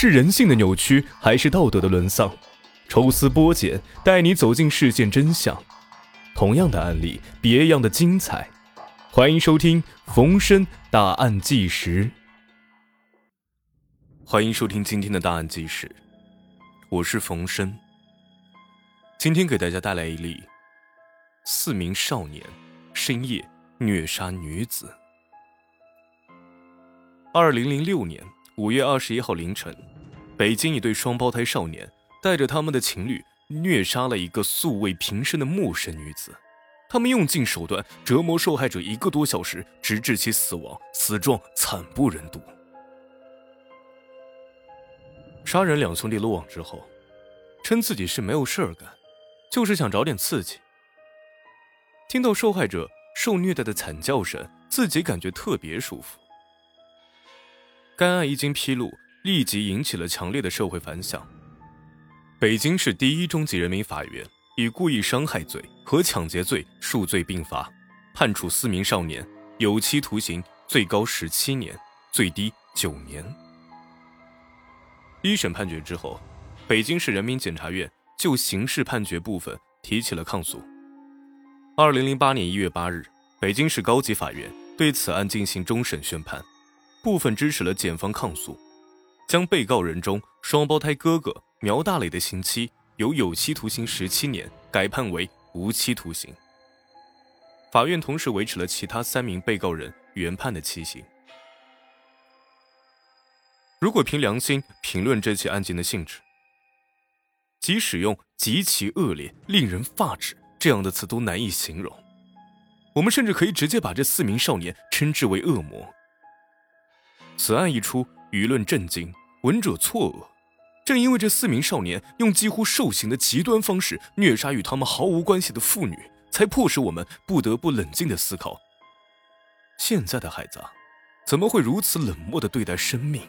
是人性的扭曲，还是道德的沦丧？抽丝剥茧，带你走进事件真相。同样的案例，别样的精彩。欢迎收听《逢申大案纪实》。欢迎收听今天的大案纪实，我是冯申。今天给大家带来一例：四名少年深夜虐杀女子。二零零六年五月二十一号凌晨，北京一对双胞胎少年。带着他们的情侣虐杀了一个素未平生的陌生女子，他们用尽手段折磨受害者一个多小时，直至其死亡，死状惨不忍睹。杀人两兄弟落网之后，称自己是没有事儿干，就是想找点刺激。听到受害者受虐待的惨叫声，自己感觉特别舒服。该案一经披露，立即引起了强烈的社会反响。北京市第一中级人民法院以故意伤害罪和抢劫罪数罪并罚，判处四名少年有期徒刑，最高十七年，最低九年。一审判决之后，北京市人民检察院就刑事判决部分提起了抗诉。二零零八年一月八日，北京市高级法院对此案进行终审宣判，部分支持了检方抗诉，将被告人中双胞胎哥哥。苗大磊的刑期由有期徒刑十七年改判为无期徒刑。法院同时维持了其他三名被告人原判的期刑。如果凭良心评论这起案件的性质，即使用极其恶劣、令人发指这样的词都难以形容。我们甚至可以直接把这四名少年称之为恶魔。此案一出，舆论震惊，闻者错愕。正因为这四名少年用几乎受刑的极端方式虐杀与他们毫无关系的妇女，才迫使我们不得不冷静的思考：现在的孩子啊，怎么会如此冷漠的对待生命？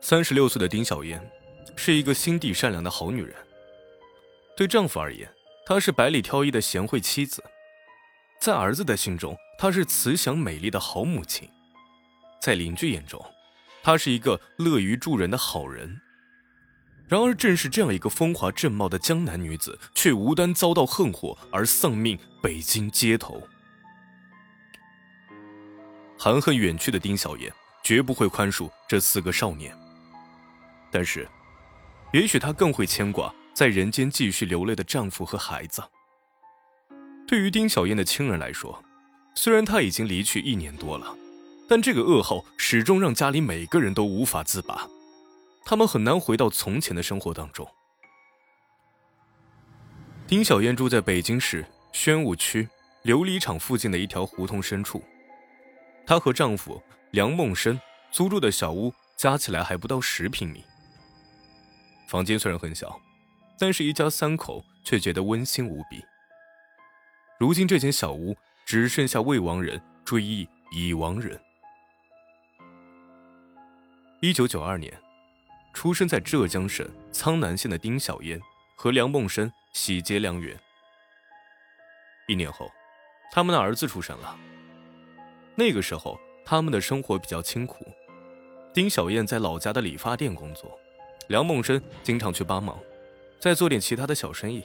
三十六岁的丁小燕是一个心地善良的好女人，对丈夫而言，她是百里挑一的贤惠妻子；在儿子的心中，她是慈祥美丽的好母亲。在邻居眼中，她是一个乐于助人的好人。然而，正是这样一个风华正茂的江南女子，却无端遭到横祸而丧命北京街头。含恨远去的丁小燕绝不会宽恕这四个少年，但是，也许她更会牵挂在人间继续流泪的丈夫和孩子。对于丁小燕的亲人来说，虽然她已经离去一年多了。但这个噩耗始终让家里每个人都无法自拔，他们很难回到从前的生活当中。丁小燕住在北京市宣武区琉璃厂附近的一条胡同深处，她和丈夫梁梦生租住的小屋加起来还不到十平米。房间虽然很小，但是一家三口却觉得温馨无比。如今这间小屋只剩下未亡人追忆已亡人。一九九二年，出生在浙江省苍南县的丁小燕和梁梦生喜结良缘。一年后，他们的儿子出生了。那个时候，他们的生活比较清苦。丁小燕在老家的理发店工作，梁梦生经常去帮忙，再做点其他的小生意。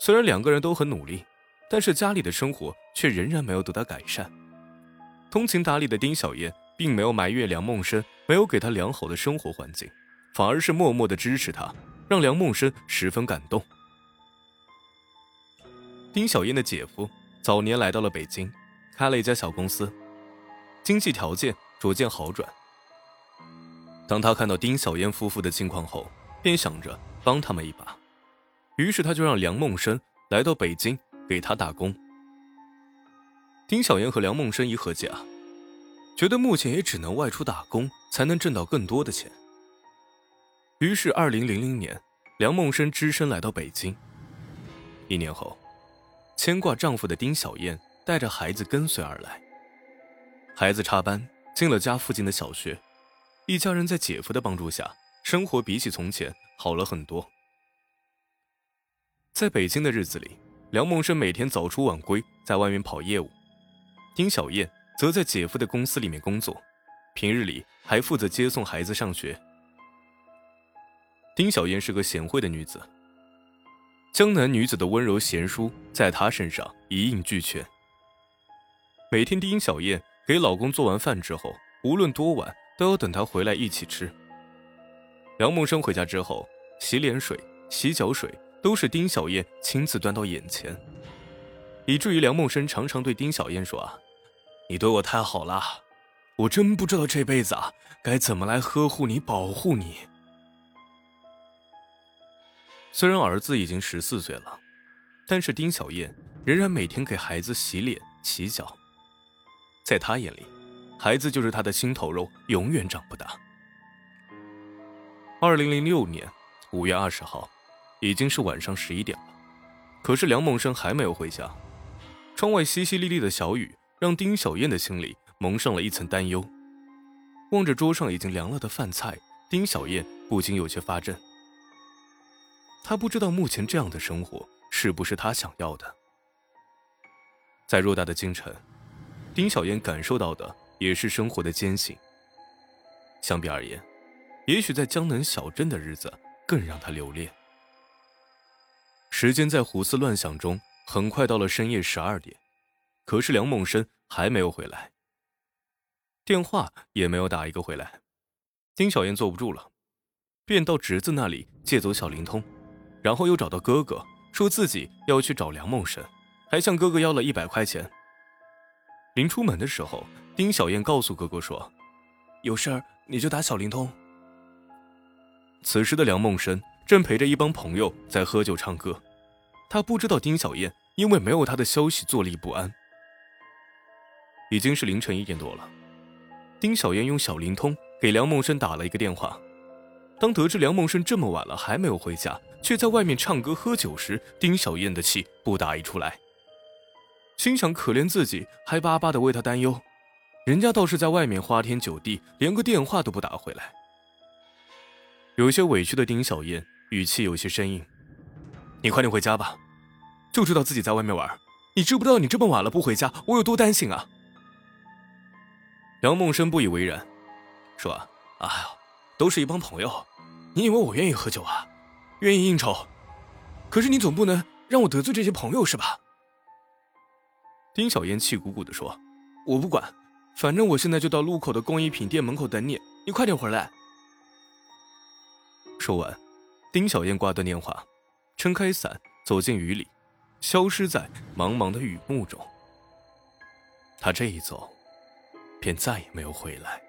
虽然两个人都很努力，但是家里的生活却仍然没有得到改善。通情达理的丁小燕。并没有埋怨梁梦生没有给他良好的生活环境，反而是默默的支持他，让梁梦生十分感动。丁小燕的姐夫早年来到了北京，开了一家小公司，经济条件逐渐好转。当他看到丁小燕夫妇的境况后，便想着帮他们一把，于是他就让梁梦生来到北京给他打工。丁小燕和梁梦生一合计啊。觉得目前也只能外出打工才能挣到更多的钱。于是，二零零零年，梁梦生只身来到北京。一年后，牵挂丈夫的丁小燕带着孩子跟随而来。孩子插班进了家附近的小学，一家人在姐夫的帮助下，生活比起从前好了很多。在北京的日子里，梁梦生每天早出晚归，在外面跑业务。丁小燕。则在姐夫的公司里面工作，平日里还负责接送孩子上学。丁小燕是个贤惠的女子，江南女子的温柔贤淑在她身上一应俱全。每天丁小燕给老公做完饭之后，无论多晚，都要等他回来一起吃。梁梦生回家之后，洗脸水、洗脚水都是丁小燕亲自端到眼前，以至于梁梦生常常对丁小燕说：“啊，你对我太好了，我真不知道这辈子啊该怎么来呵护你、保护你。”虽然儿子已经十四岁了，但是丁小燕仍然每天给孩子洗脸、洗脚，在她眼里，孩子就是她的心头肉，永远长不大。二零零六年五月二十号，已经是晚上十一点了，可是梁梦生还没有回家。窗外淅淅沥沥的小雨，让丁小燕的心里蒙上了一层担忧。望着桌上已经凉了的饭菜，丁小燕不禁有些发怔。她不知道目前这样的生活是不是她想要的。在偌大的京城，丁小燕感受到的也是生活的艰辛。相比而言，也许在江南小镇的日子更让他留恋。时间在胡思乱想中，很快到了深夜十二点，可是梁梦生还没有回来，电话也没有打一个回来。丁小燕坐不住了，便到侄子那里借走小灵通，然后又找到哥哥，说自己要去找梁梦生，还向哥哥要了一百块钱。临出门的时候，丁小燕告诉哥哥说：“有事儿你就打小灵通。”此时的梁梦生正陪着一帮朋友在喝酒唱歌，他不知道丁小燕因为没有他的消息坐立不安。已经是凌晨一点多了，丁小燕用小灵通给梁梦生打了一个电话。当得知梁梦生这么晚了还没有回家，却在外面唱歌喝酒时，丁小燕的气不打一处来，心想可怜自己还巴巴的为他担忧，人家倒是在外面花天酒地，连个电话都不打回来。有些委屈的丁小燕语气有些生硬：“你快点回家吧，就知道自己在外面玩。你知不知道你这么晚了不回家，我有多担心啊？”杨梦生不以为然，说：“哎呦，都是一帮朋友，你以为我愿意喝酒啊？愿意应酬？可是你总不能让我得罪这些朋友是吧？”丁小燕气鼓鼓地说：“我不管，反正我现在就到路口的工艺品店门口等你，你快点回来。”说完，丁小燕挂断电话，撑开伞走进雨里，消失在茫茫的雨幕中。他这一走，便再也没有回来。